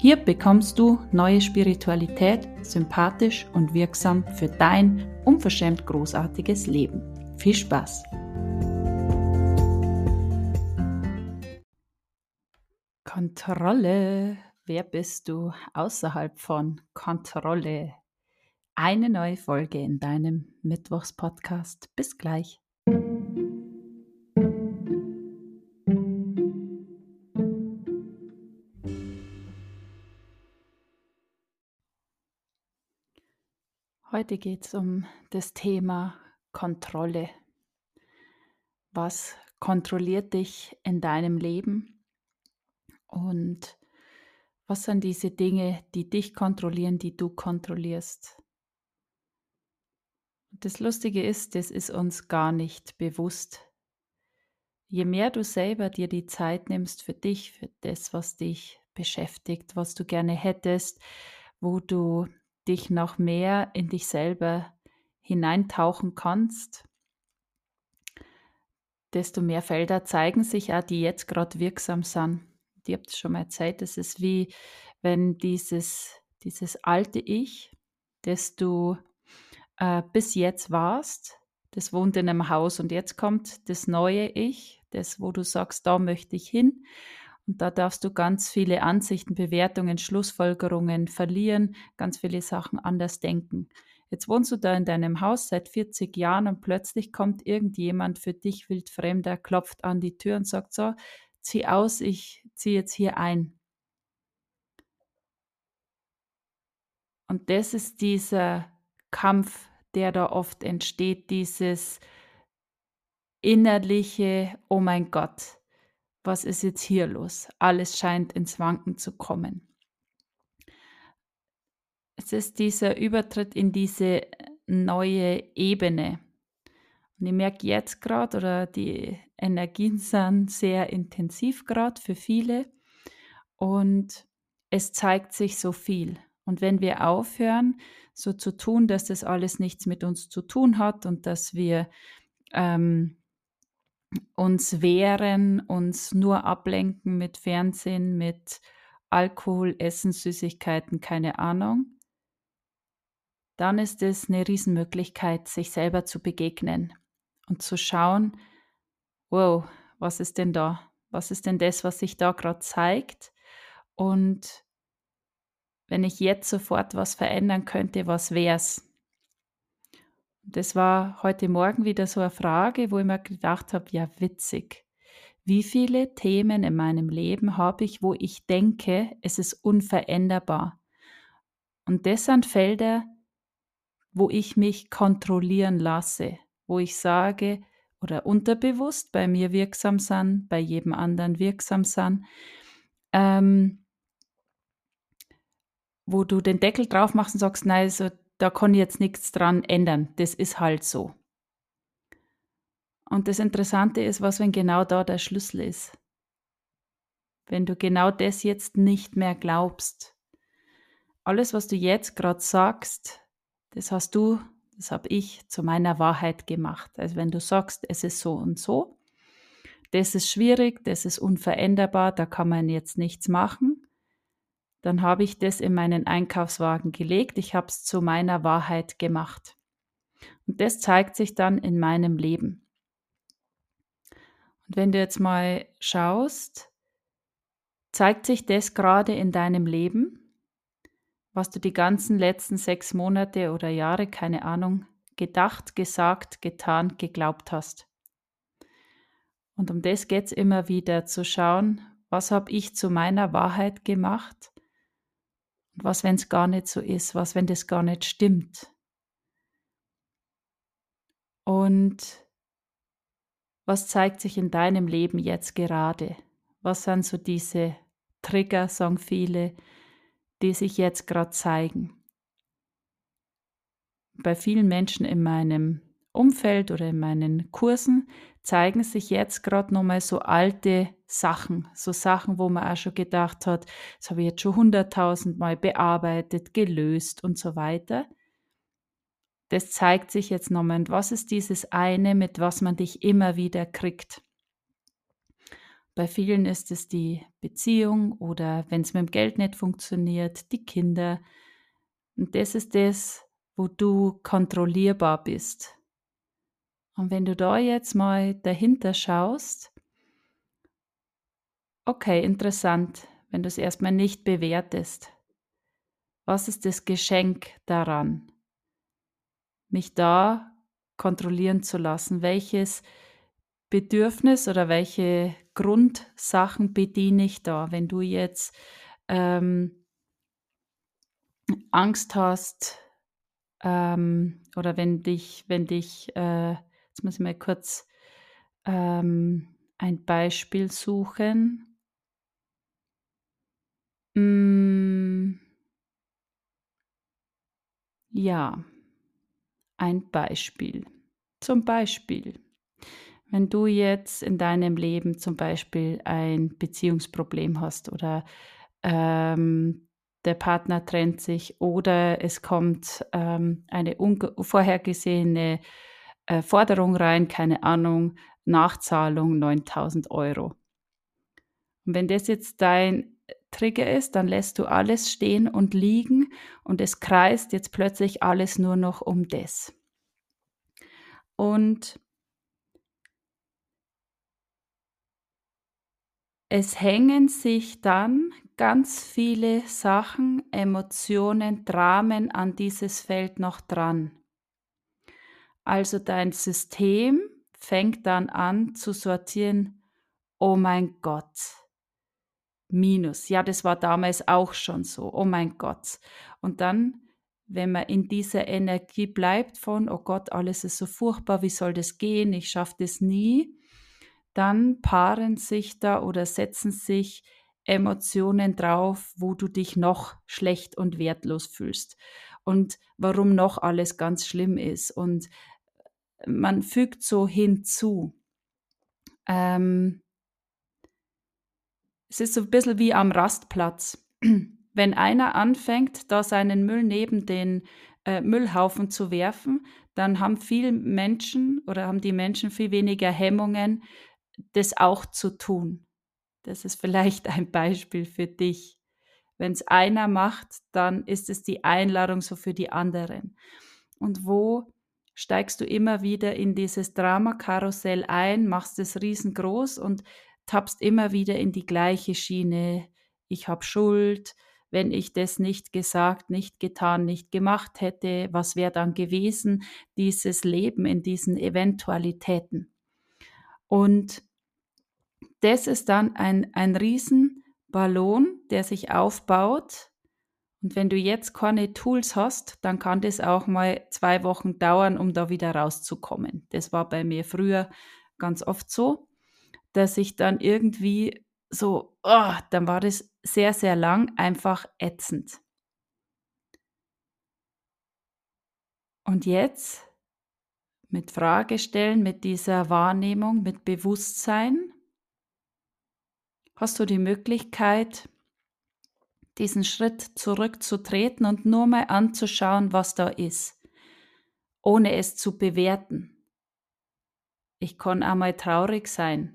Hier bekommst du neue Spiritualität, sympathisch und wirksam für dein unverschämt großartiges Leben. Viel Spaß! Kontrolle. Wer bist du außerhalb von Kontrolle? Eine neue Folge in deinem Mittwochspodcast. Bis gleich. Heute geht es um das Thema Kontrolle. Was kontrolliert dich in deinem Leben? Und was sind diese Dinge, die dich kontrollieren, die du kontrollierst? Das Lustige ist, das ist uns gar nicht bewusst. Je mehr du selber dir die Zeit nimmst für dich, für das, was dich beschäftigt, was du gerne hättest, wo du dich noch mehr in dich selber hineintauchen kannst, desto mehr Felder zeigen sich auch, die jetzt gerade wirksam sind. Ich habe es schon mal erzählt, es ist wie wenn dieses, dieses alte Ich, das du äh, bis jetzt warst, das wohnt in einem Haus und jetzt kommt das neue Ich, das, wo du sagst, da möchte ich hin. Und da darfst du ganz viele Ansichten, Bewertungen, Schlussfolgerungen verlieren, ganz viele Sachen anders denken. Jetzt wohnst du da in deinem Haus seit 40 Jahren und plötzlich kommt irgendjemand für dich wildfremder, klopft an die Tür und sagt so, zieh aus, ich ziehe jetzt hier ein. Und das ist dieser Kampf, der da oft entsteht, dieses innerliche, oh mein Gott, was ist jetzt hier los? Alles scheint ins Wanken zu kommen. Es ist dieser Übertritt in diese neue Ebene. Und ich merke jetzt gerade, oder die Energien sind sehr intensiv gerade für viele. Und es zeigt sich so viel. Und wenn wir aufhören, so zu tun, dass das alles nichts mit uns zu tun hat und dass wir ähm, uns wehren, uns nur ablenken mit Fernsehen, mit Alkohol, Essen, Süßigkeiten, keine Ahnung, dann ist es eine Riesenmöglichkeit, sich selber zu begegnen und zu schauen, wow, was ist denn da? Was ist denn das, was sich da gerade zeigt? Und wenn ich jetzt sofort was verändern könnte, was wäre es? Das war heute Morgen wieder so eine Frage, wo ich mir gedacht habe, ja witzig. Wie viele Themen in meinem Leben habe ich, wo ich denke, es ist unveränderbar? Und das sind Felder, wo ich mich kontrollieren lasse, wo ich sage oder unterbewusst bei mir wirksam sind, bei jedem anderen wirksam sind, ähm, wo du den Deckel drauf machst und sagst, nein, so da kann ich jetzt nichts dran ändern. Das ist halt so. Und das Interessante ist, was, wenn genau da der Schlüssel ist. Wenn du genau das jetzt nicht mehr glaubst. Alles, was du jetzt gerade sagst, das hast du, das habe ich zu meiner Wahrheit gemacht. Also wenn du sagst, es ist so und so, das ist schwierig, das ist unveränderbar, da kann man jetzt nichts machen, dann habe ich das in meinen Einkaufswagen gelegt. Ich habe es zu meiner Wahrheit gemacht. Und das zeigt sich dann in meinem Leben. Und wenn du jetzt mal schaust, zeigt sich das gerade in deinem Leben, was du die ganzen letzten sechs Monate oder Jahre, keine Ahnung, gedacht, gesagt, getan, geglaubt hast. Und um das geht es immer wieder zu schauen, was habe ich zu meiner Wahrheit gemacht was, wenn es gar nicht so ist? Was, wenn das gar nicht stimmt? Und was zeigt sich in deinem Leben jetzt gerade? Was sind so diese Trigger, sagen viele, die sich jetzt gerade zeigen. Bei vielen Menschen in meinem Umfeld oder in meinen Kursen zeigen sich jetzt gerade nochmal so alte Sachen, so Sachen, wo man auch schon gedacht hat, das habe ich jetzt schon hunderttausendmal bearbeitet, gelöst und so weiter. Das zeigt sich jetzt nochmal. Und was ist dieses eine, mit was man dich immer wieder kriegt? Bei vielen ist es die Beziehung oder wenn es mit dem Geld nicht funktioniert, die Kinder. Und das ist das, wo du kontrollierbar bist. Und wenn du da jetzt mal dahinter schaust, okay, interessant, wenn du es erstmal nicht bewertest. Was ist das Geschenk daran, mich da kontrollieren zu lassen? Welches Bedürfnis oder welche Grundsachen bediene ich da? Wenn du jetzt ähm, Angst hast ähm, oder wenn dich, wenn dich äh, Jetzt muss ich mal kurz ähm, ein Beispiel suchen. Mm, ja, ein Beispiel. Zum Beispiel, wenn du jetzt in deinem Leben zum Beispiel ein Beziehungsproblem hast oder ähm, der Partner trennt sich oder es kommt ähm, eine unvorhergesehene äh, Forderung rein, keine Ahnung, Nachzahlung 9000 Euro. Und wenn das jetzt dein Trigger ist, dann lässt du alles stehen und liegen und es kreist jetzt plötzlich alles nur noch um das. Und es hängen sich dann ganz viele Sachen, Emotionen, Dramen an dieses Feld noch dran. Also dein System fängt dann an zu sortieren, oh mein Gott, Minus. Ja, das war damals auch schon so, oh mein Gott. Und dann, wenn man in dieser Energie bleibt von, oh Gott, alles ist so furchtbar, wie soll das gehen, ich schaffe das nie, dann paaren sich da oder setzen sich Emotionen drauf, wo du dich noch schlecht und wertlos fühlst und warum noch alles ganz schlimm ist und man fügt so hinzu. Ähm, es ist so ein bisschen wie am Rastplatz. Wenn einer anfängt, da seinen Müll neben den äh, Müllhaufen zu werfen, dann haben viele Menschen oder haben die Menschen viel weniger Hemmungen, das auch zu tun. Das ist vielleicht ein Beispiel für dich. Wenn es einer macht, dann ist es die Einladung so für die anderen. Und wo steigst du immer wieder in dieses Drama-Karussell ein, machst es riesengroß und tappst immer wieder in die gleiche Schiene. Ich habe Schuld, wenn ich das nicht gesagt, nicht getan, nicht gemacht hätte, was wäre dann gewesen, dieses Leben in diesen Eventualitäten. Und das ist dann ein, ein Riesenballon, der sich aufbaut und wenn du jetzt keine Tools hast, dann kann das auch mal zwei Wochen dauern, um da wieder rauszukommen. Das war bei mir früher ganz oft so, dass ich dann irgendwie so, oh, dann war das sehr, sehr lang einfach ätzend. Und jetzt mit Fragestellen, mit dieser Wahrnehmung, mit Bewusstsein, hast du die Möglichkeit, diesen Schritt zurückzutreten und nur mal anzuschauen, was da ist, ohne es zu bewerten. Ich kann einmal traurig sein,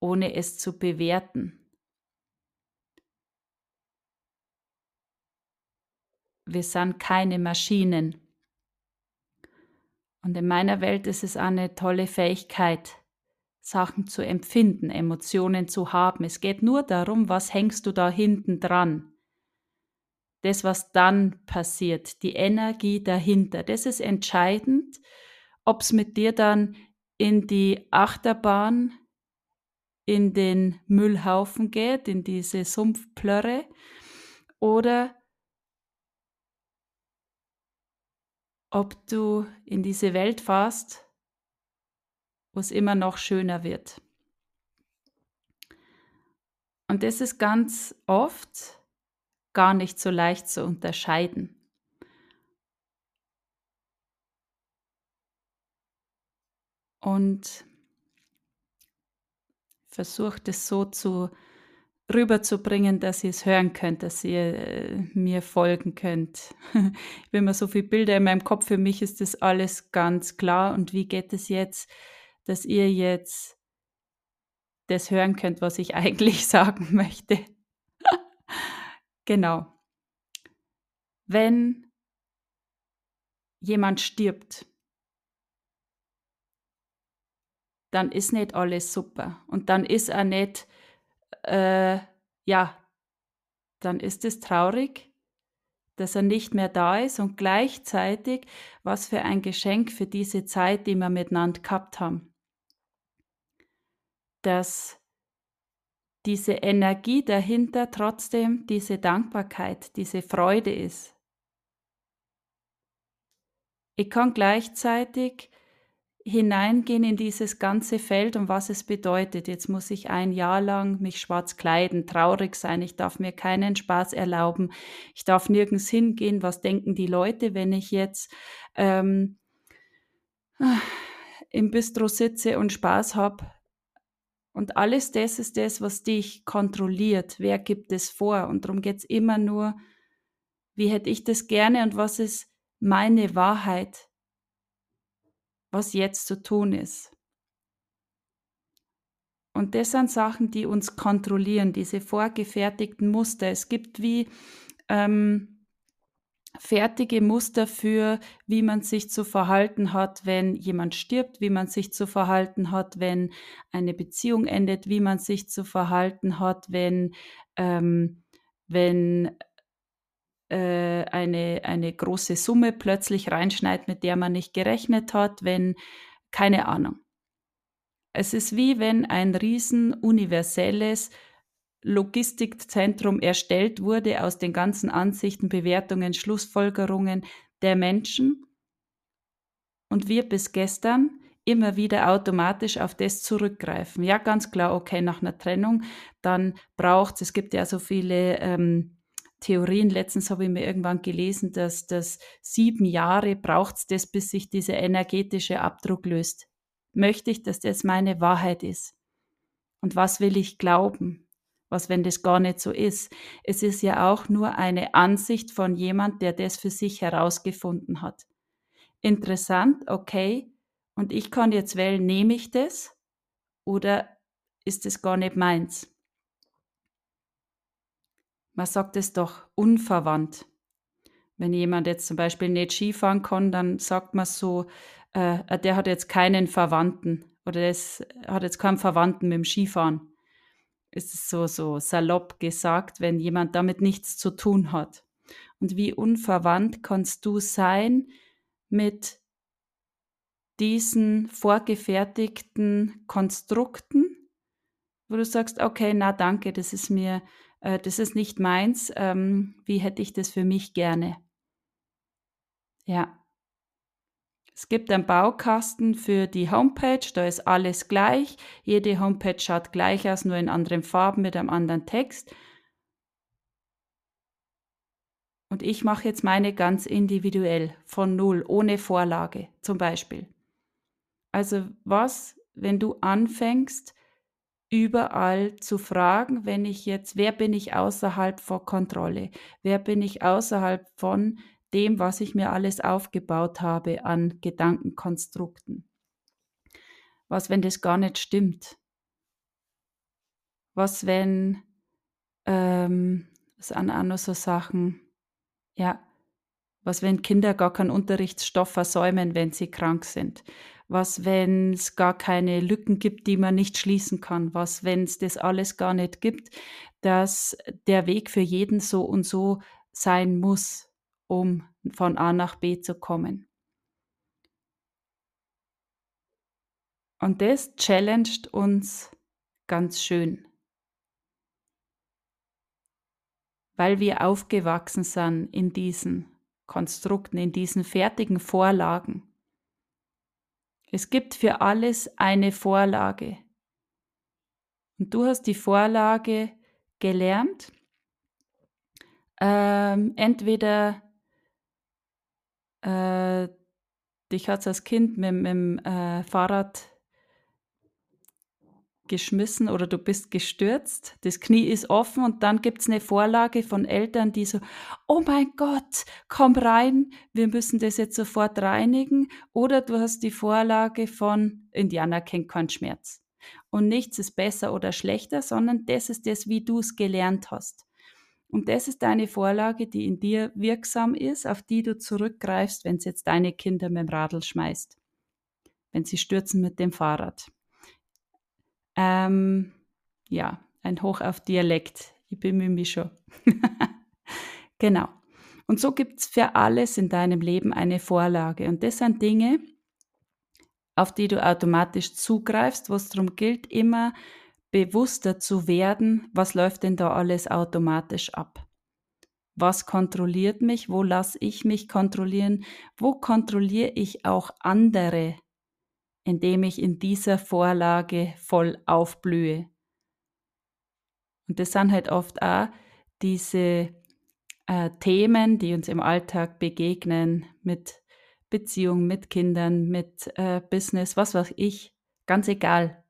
ohne es zu bewerten. Wir sind keine Maschinen. Und in meiner Welt ist es eine tolle Fähigkeit, Sachen zu empfinden, Emotionen zu haben. Es geht nur darum, was hängst du da hinten dran. Das, was dann passiert, die Energie dahinter, das ist entscheidend, ob es mit dir dann in die Achterbahn, in den Müllhaufen geht, in diese Sumpfplörre oder ob du in diese Welt fährst, wo es immer noch schöner wird. Und das ist ganz oft gar nicht so leicht zu unterscheiden. Und versucht es so zu rüberzubringen, dass ihr es hören könnt, dass ihr äh, mir folgen könnt. ich habe immer so viele Bilder in meinem Kopf, für mich ist das alles ganz klar. Und wie geht es jetzt, dass ihr jetzt das hören könnt, was ich eigentlich sagen möchte? genau. Wenn jemand stirbt, dann ist nicht alles super. Und dann ist er nicht, äh, ja, dann ist es traurig, dass er nicht mehr da ist und gleichzeitig, was für ein Geschenk für diese Zeit, die wir miteinander gehabt haben. Dass diese Energie dahinter trotzdem diese Dankbarkeit, diese Freude ist. Ich kann gleichzeitig hineingehen in dieses ganze Feld und was es bedeutet. Jetzt muss ich ein Jahr lang mich schwarz kleiden, traurig sein, ich darf mir keinen Spaß erlauben, ich darf nirgends hingehen, was denken die Leute, wenn ich jetzt ähm, im Bistro sitze und Spaß habe. Und alles das ist das, was dich kontrolliert. Wer gibt es vor? Und darum geht es immer nur, wie hätte ich das gerne und was ist meine Wahrheit? was jetzt zu tun ist. Und das sind Sachen, die uns kontrollieren, diese vorgefertigten Muster. Es gibt wie ähm, fertige Muster für, wie man sich zu verhalten hat, wenn jemand stirbt, wie man sich zu verhalten hat, wenn eine Beziehung endet, wie man sich zu verhalten hat, wenn, ähm, wenn äh, eine, eine große Summe plötzlich reinschneit, mit der man nicht gerechnet hat, wenn, keine Ahnung. Es ist wie wenn ein riesen universelles Logistikzentrum erstellt wurde aus den ganzen Ansichten, Bewertungen, Schlussfolgerungen der Menschen und wir bis gestern immer wieder automatisch auf das zurückgreifen. Ja, ganz klar, okay, nach einer Trennung, dann braucht es, es gibt ja so viele ähm, Theorien. Letztens habe ich mir irgendwann gelesen, dass das sieben Jahre braucht es das, bis sich dieser energetische Abdruck löst. Möchte ich, dass das meine Wahrheit ist? Und was will ich glauben? Was, wenn das gar nicht so ist? Es ist ja auch nur eine Ansicht von jemand, der das für sich herausgefunden hat. Interessant, okay. Und ich kann jetzt wählen, nehme ich das oder ist es gar nicht meins? man sagt es doch unverwandt. Wenn jemand jetzt zum Beispiel nicht Skifahren kann, dann sagt man so, äh, äh der hat jetzt keinen Verwandten oder das hat jetzt keinen Verwandten mit dem Skifahren. Ist es so, so salopp gesagt, wenn jemand damit nichts zu tun hat. Und wie unverwandt kannst du sein mit diesen vorgefertigten Konstrukten, wo du sagst, okay, na danke, das ist mir äh, das ist nicht meins, ähm, wie hätte ich das für mich gerne? Ja. Es gibt einen Baukasten für die Homepage, da ist alles gleich. Jede Homepage schaut gleich aus, nur in anderen Farben mit einem anderen Text. Und ich mache jetzt meine ganz individuell, von null, ohne Vorlage zum Beispiel. Also was, wenn du anfängst, überall zu fragen, wenn ich jetzt, wer bin ich außerhalb von Kontrolle? Wer bin ich außerhalb von dem, was ich mir alles aufgebaut habe an Gedankenkonstrukten? Was, wenn das gar nicht stimmt? Was, wenn, ähm, das sind so Sachen, ja, was, wenn Kinder gar keinen Unterrichtsstoff versäumen, wenn sie krank sind? Was, wenn es gar keine Lücken gibt, die man nicht schließen kann? Was, wenn es das alles gar nicht gibt, dass der Weg für jeden so und so sein muss, um von A nach B zu kommen? Und das challenged uns ganz schön, weil wir aufgewachsen sind in diesen Konstrukten, in diesen fertigen Vorlagen. Es gibt für alles eine Vorlage. Und du hast die Vorlage gelernt, ähm, entweder äh, dich hat als Kind mit, mit dem äh, Fahrrad geschmissen oder du bist gestürzt, das Knie ist offen und dann gibt es eine Vorlage von Eltern, die so, oh mein Gott, komm rein, wir müssen das jetzt sofort reinigen. Oder du hast die Vorlage von Indianer kennt keinen Schmerz. Und nichts ist besser oder schlechter, sondern das ist das, wie du es gelernt hast. Und das ist deine Vorlage, die in dir wirksam ist, auf die du zurückgreifst, wenn es jetzt deine Kinder mit dem Radl schmeißt. Wenn sie stürzen mit dem Fahrrad. Ähm, ja, ein Hoch auf Dialekt. Ich bemühe mich schon. genau. Und so gibt es für alles in deinem Leben eine Vorlage. Und das sind Dinge, auf die du automatisch zugreifst, wo es darum gilt, immer bewusster zu werden, was läuft denn da alles automatisch ab. Was kontrolliert mich? Wo lasse ich mich kontrollieren? Wo kontrolliere ich auch andere indem ich in dieser Vorlage voll aufblühe. Und das sind halt oft auch diese äh, Themen, die uns im Alltag begegnen, mit Beziehungen, mit Kindern, mit äh, Business, was weiß ich, ganz egal.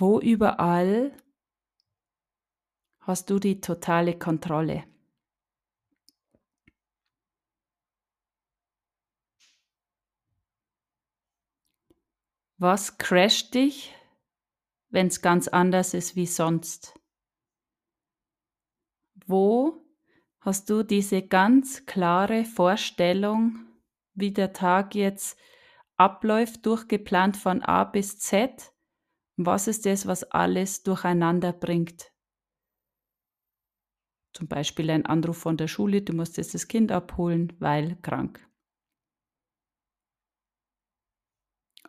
Wo überall hast du die totale Kontrolle. Was crasht dich, wenn es ganz anders ist wie sonst? Wo hast du diese ganz klare Vorstellung, wie der Tag jetzt abläuft, durchgeplant von A bis Z? Was ist das, was alles durcheinander bringt? Zum Beispiel ein Anruf von der Schule, du musst jetzt das Kind abholen, weil krank.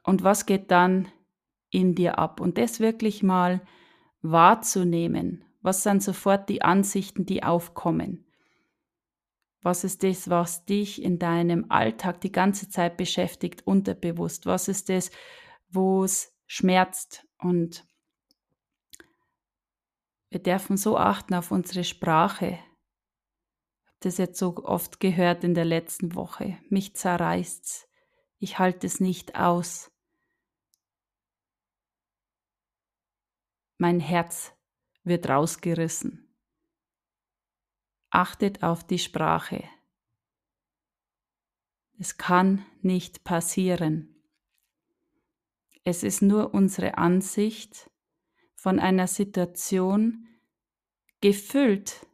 und was geht dann in dir ab. Und das wirklich mal wahrzunehmen. Was sind sofort die Ansichten, die aufkommen? Was ist das, was dich in deinem Alltag die ganze Zeit beschäftigt, unterbewusst? Was ist das, wo es schmerzt? Und wir dürfen so achten auf unsere Sprache. Ich habe das jetzt so oft gehört in der letzten Woche. Mich zerreißt's. Ich halte es nicht aus. mein Herz wird rausgerissen. Achtet auf die Sprache. Es kann nicht passieren. Es ist nur unsere Ansicht von einer Situation gefüllt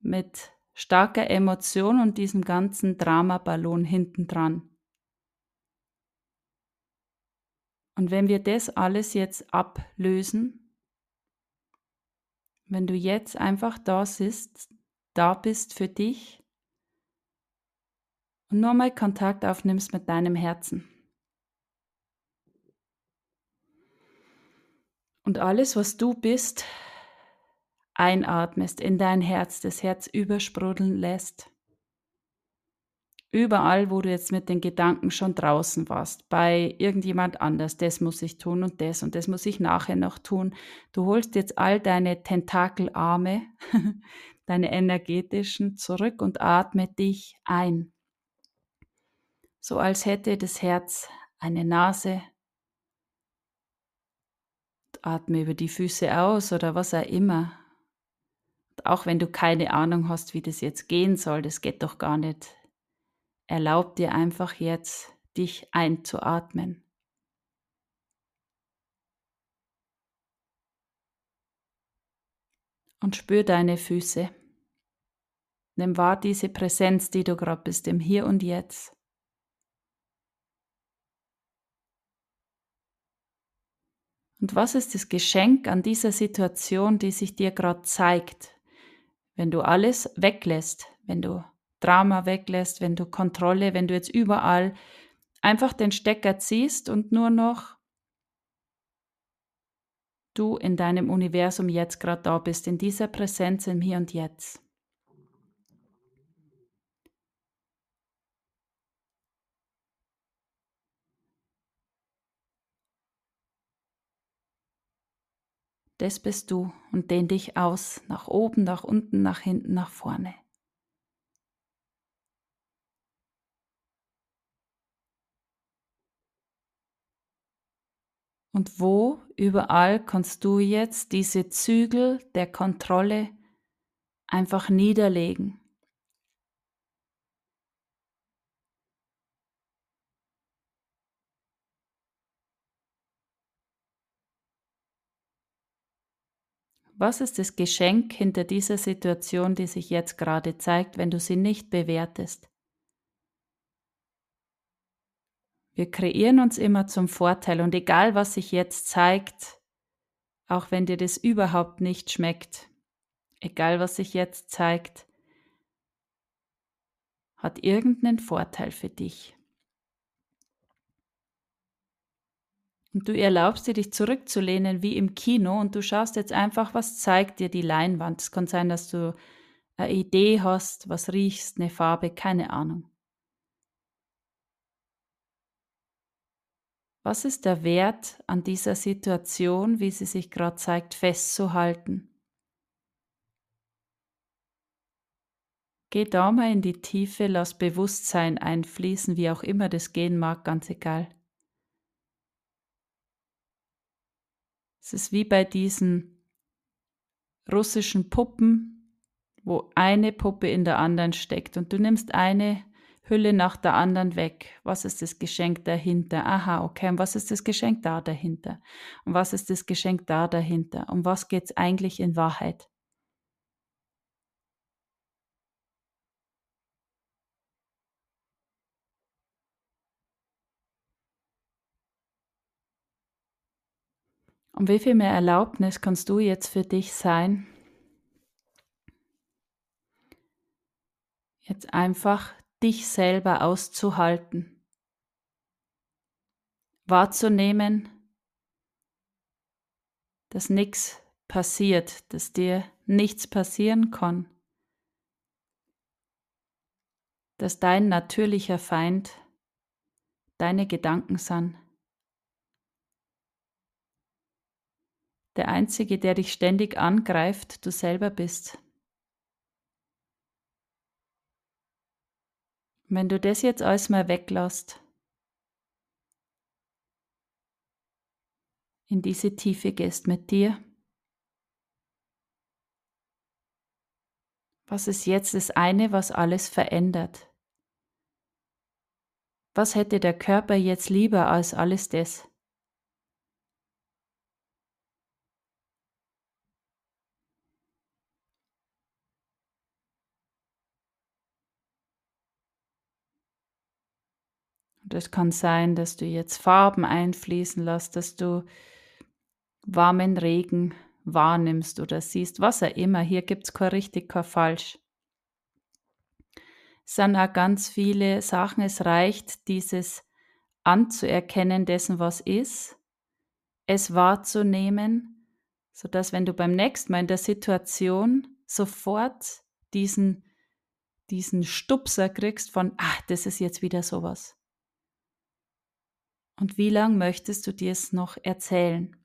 mit starker Emotion und diesem ganzen Dramaballon hintendran. Und wenn wir das alles jetzt ablösen, wenn du jetzt einfach da sitzt, da bist für dich und nur mal Kontakt aufnimmst mit deinem Herzen. Und alles, was du bist, einatmest in dein Herz, das Herz übersprudeln lässt. Überall, wo du jetzt mit den Gedanken schon draußen warst, bei irgendjemand anders, das muss ich tun und das und das muss ich nachher noch tun. Du holst jetzt all deine Tentakelarme, deine energetischen zurück und atme dich ein. So als hätte das Herz eine Nase. Atme über die Füße aus oder was auch immer. auch wenn du keine Ahnung hast, wie das jetzt gehen soll, das geht doch gar nicht Erlaub dir einfach jetzt, dich einzuatmen. Und spür deine Füße. Nimm wahr diese Präsenz, die du gerade bist, im Hier und Jetzt. Und was ist das Geschenk an dieser Situation, die sich dir gerade zeigt, wenn du alles weglässt, wenn du Drama weglässt, wenn du Kontrolle, wenn du jetzt überall einfach den Stecker ziehst und nur noch du in deinem Universum jetzt gerade da bist, in dieser Präsenz im Hier und Jetzt. Das bist du und dehn dich aus, nach oben, nach unten, nach hinten, nach vorne. Und wo überall kannst du jetzt diese Zügel der Kontrolle einfach niederlegen? Was ist das Geschenk hinter dieser Situation, die sich jetzt gerade zeigt, wenn du sie nicht bewertest? Wir kreieren uns immer zum Vorteil und egal was sich jetzt zeigt, auch wenn dir das überhaupt nicht schmeckt, egal was sich jetzt zeigt, hat irgendeinen Vorteil für dich. Und du erlaubst dir, dich zurückzulehnen wie im Kino und du schaust jetzt einfach, was zeigt dir die Leinwand. Es kann sein, dass du eine Idee hast, was riechst, eine Farbe, keine Ahnung. Was ist der Wert an dieser Situation, wie sie sich gerade zeigt, festzuhalten? Geh da mal in die Tiefe, lass Bewusstsein einfließen, wie auch immer das gehen mag, ganz egal. Es ist wie bei diesen russischen Puppen, wo eine Puppe in der anderen steckt und du nimmst eine Hülle nach der anderen weg. Was ist das Geschenk dahinter? Aha, okay. Und was ist das Geschenk da dahinter? Und was ist das Geschenk da dahinter? Um was geht es eigentlich in Wahrheit? Und wie viel mehr Erlaubnis kannst du jetzt für dich sein? Jetzt einfach dich selber auszuhalten, wahrzunehmen, dass nichts passiert, dass dir nichts passieren kann, dass dein natürlicher Feind deine Gedanken sind. Der Einzige, der dich ständig angreift, du selber bist. Wenn du das jetzt alles mal weglässt, in diese Tiefe gehst mit dir, was ist jetzt das eine, was alles verändert? Was hätte der Körper jetzt lieber als alles das? Es kann sein, dass du jetzt Farben einfließen lässt, dass du warmen Regen wahrnimmst oder siehst, was auch immer. Hier gibt es kein richtig, kein falsch. Es sind auch ganz viele Sachen. Es reicht, dieses anzuerkennen dessen, was ist, es wahrzunehmen, sodass wenn du beim nächsten Mal in der Situation sofort diesen, diesen Stupser kriegst von, ah, das ist jetzt wieder sowas. Und wie lang möchtest du dir es noch erzählen?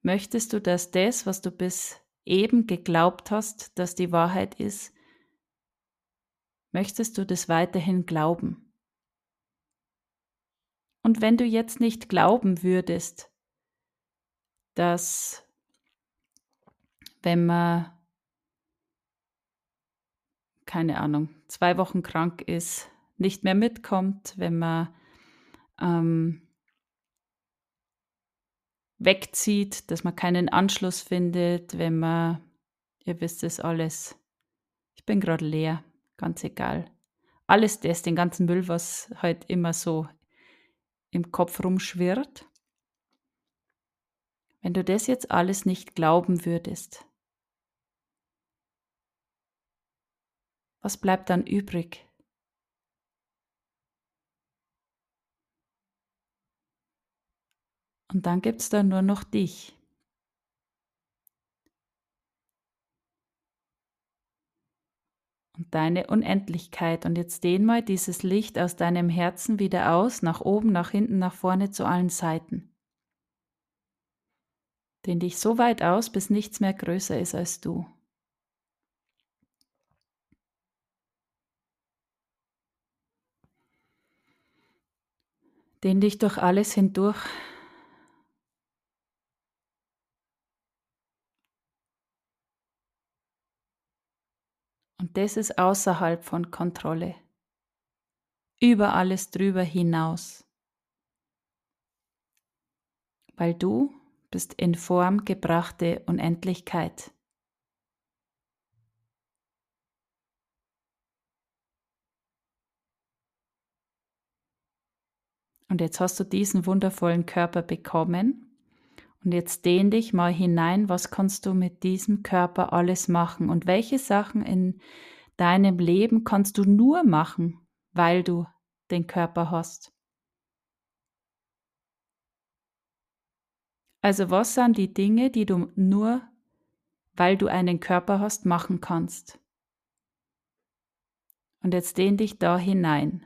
Möchtest du, dass das, was du bis eben geglaubt hast, dass die Wahrheit ist, möchtest du das weiterhin glauben? Und wenn du jetzt nicht glauben würdest, dass wenn man, keine Ahnung, zwei Wochen krank ist, nicht mehr mitkommt, wenn man ähm, wegzieht, dass man keinen Anschluss findet, wenn man, ihr wisst es alles, ich bin gerade leer, ganz egal. Alles das, den ganzen Müll, was halt immer so im Kopf rumschwirrt. Wenn du das jetzt alles nicht glauben würdest, was bleibt dann übrig? Und dann gibt es da nur noch dich. Und deine Unendlichkeit. Und jetzt dehn mal dieses Licht aus deinem Herzen wieder aus, nach oben, nach hinten, nach vorne, zu allen Seiten. Dehn dich so weit aus, bis nichts mehr größer ist als du. Dehn dich durch alles hindurch. Das ist außerhalb von Kontrolle. Über alles drüber hinaus. Weil du bist in Form gebrachte Unendlichkeit. Und jetzt hast du diesen wundervollen Körper bekommen. Und jetzt dehn dich mal hinein, was kannst du mit diesem Körper alles machen und welche Sachen in deinem Leben kannst du nur machen, weil du den Körper hast. Also was sind die Dinge, die du nur, weil du einen Körper hast, machen kannst? Und jetzt dehn dich da hinein.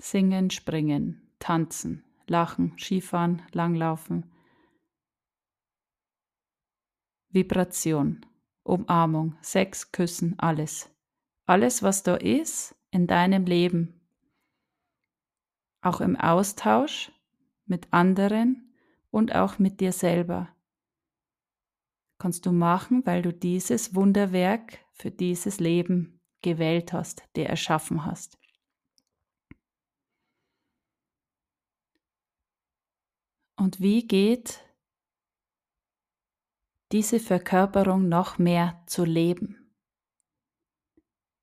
Singen, springen, tanzen, lachen, Skifahren, langlaufen. Vibration, Umarmung, Sex, Küssen, alles. Alles, was da ist in deinem Leben. Auch im Austausch mit anderen und auch mit dir selber. Kannst du machen, weil du dieses Wunderwerk für dieses Leben gewählt hast, dir erschaffen hast. Und wie geht diese Verkörperung noch mehr zu leben?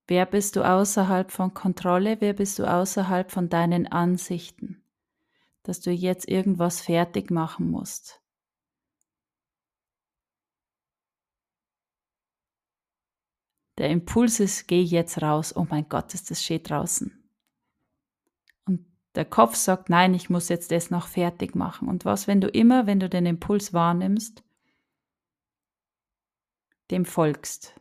Wer bist du außerhalb von Kontrolle? Wer bist du außerhalb von deinen Ansichten? Dass du jetzt irgendwas fertig machen musst. Der Impuls ist, geh jetzt raus. Oh mein Gott, ist das schön draußen. Der Kopf sagt, nein, ich muss jetzt das noch fertig machen. Und was, wenn du immer, wenn du den Impuls wahrnimmst, dem folgst?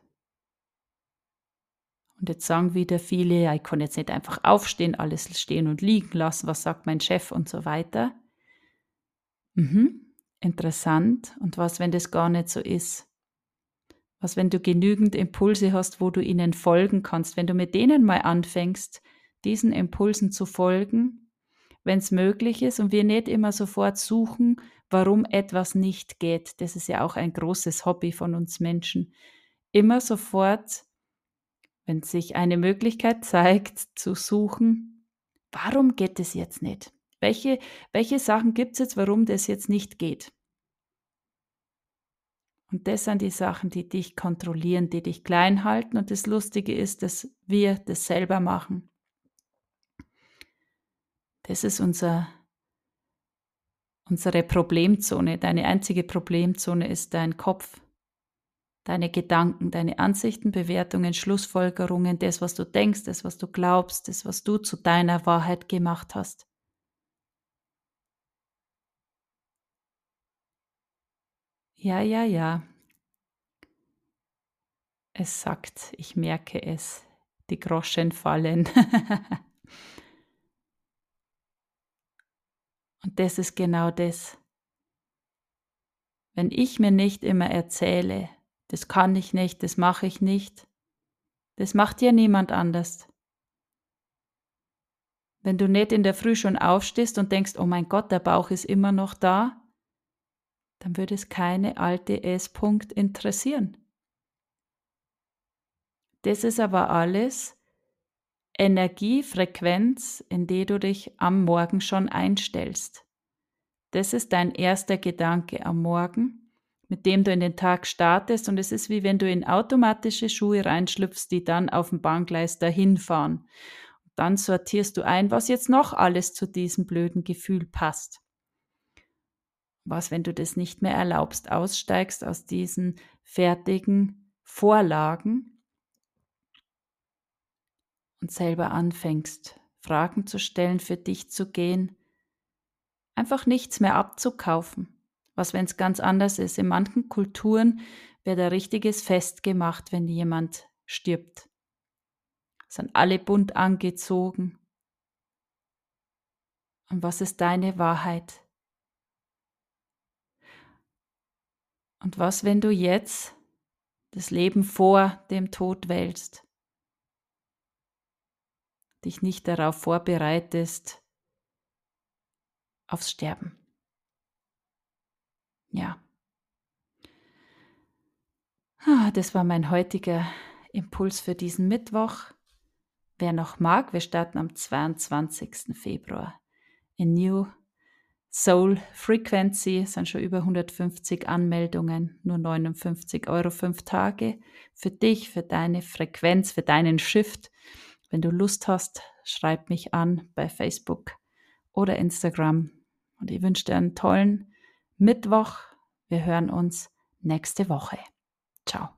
Und jetzt sagen wieder viele, ja, ich kann jetzt nicht einfach aufstehen, alles stehen und liegen lassen, was sagt mein Chef und so weiter. Mhm, interessant. Und was, wenn das gar nicht so ist? Was, wenn du genügend Impulse hast, wo du ihnen folgen kannst? Wenn du mit denen mal anfängst, diesen Impulsen zu folgen, wenn es möglich ist und wir nicht immer sofort suchen, warum etwas nicht geht. Das ist ja auch ein großes Hobby von uns Menschen. Immer sofort, wenn sich eine Möglichkeit zeigt, zu suchen, warum geht es jetzt nicht? Welche, welche Sachen gibt es jetzt, warum das jetzt nicht geht? Und das sind die Sachen, die dich kontrollieren, die dich klein halten. Und das Lustige ist, dass wir das selber machen. Das ist unser, unsere Problemzone. Deine einzige Problemzone ist dein Kopf, deine Gedanken, deine Ansichten, Bewertungen, Schlussfolgerungen, das, was du denkst, das, was du glaubst, das, was du zu deiner Wahrheit gemacht hast. Ja, ja, ja. Es sagt, ich merke es, die Groschen fallen. Und das ist genau das. Wenn ich mir nicht immer erzähle, das kann ich nicht, das mache ich nicht, das macht ja niemand anders. Wenn du nicht in der Früh schon aufstehst und denkst, oh mein Gott, der Bauch ist immer noch da, dann würde es keine alte S-Punkt interessieren. Das ist aber alles Energiefrequenz, in die du dich am Morgen schon einstellst. Das ist dein erster Gedanke am Morgen, mit dem du in den Tag startest und es ist wie wenn du in automatische Schuhe reinschlüpfst, die dann auf dem Bahngleis dahin fahren. dann sortierst du ein, was jetzt noch alles zu diesem blöden Gefühl passt. Was, wenn du das nicht mehr erlaubst, aussteigst aus diesen fertigen Vorlagen und selber anfängst, Fragen zu stellen, für dich zu gehen, einfach nichts mehr abzukaufen. Was, wenn es ganz anders ist? In manchen Kulturen wird ein richtiges Fest gemacht, wenn jemand stirbt. Sind alle bunt angezogen. Und was ist deine Wahrheit? Und was, wenn du jetzt das Leben vor dem Tod wählst? Dich nicht darauf vorbereitest, aufs Sterben. Ja. Ah, das war mein heutiger Impuls für diesen Mittwoch. Wer noch mag, wir starten am 22. Februar in New Soul Frequency. Es sind schon über 150 Anmeldungen, nur 59 Euro, fünf Tage. Für dich, für deine Frequenz, für deinen Shift. Wenn du Lust hast, schreib mich an bei Facebook oder Instagram. Und ich wünsche dir einen tollen Mittwoch. Wir hören uns nächste Woche. Ciao.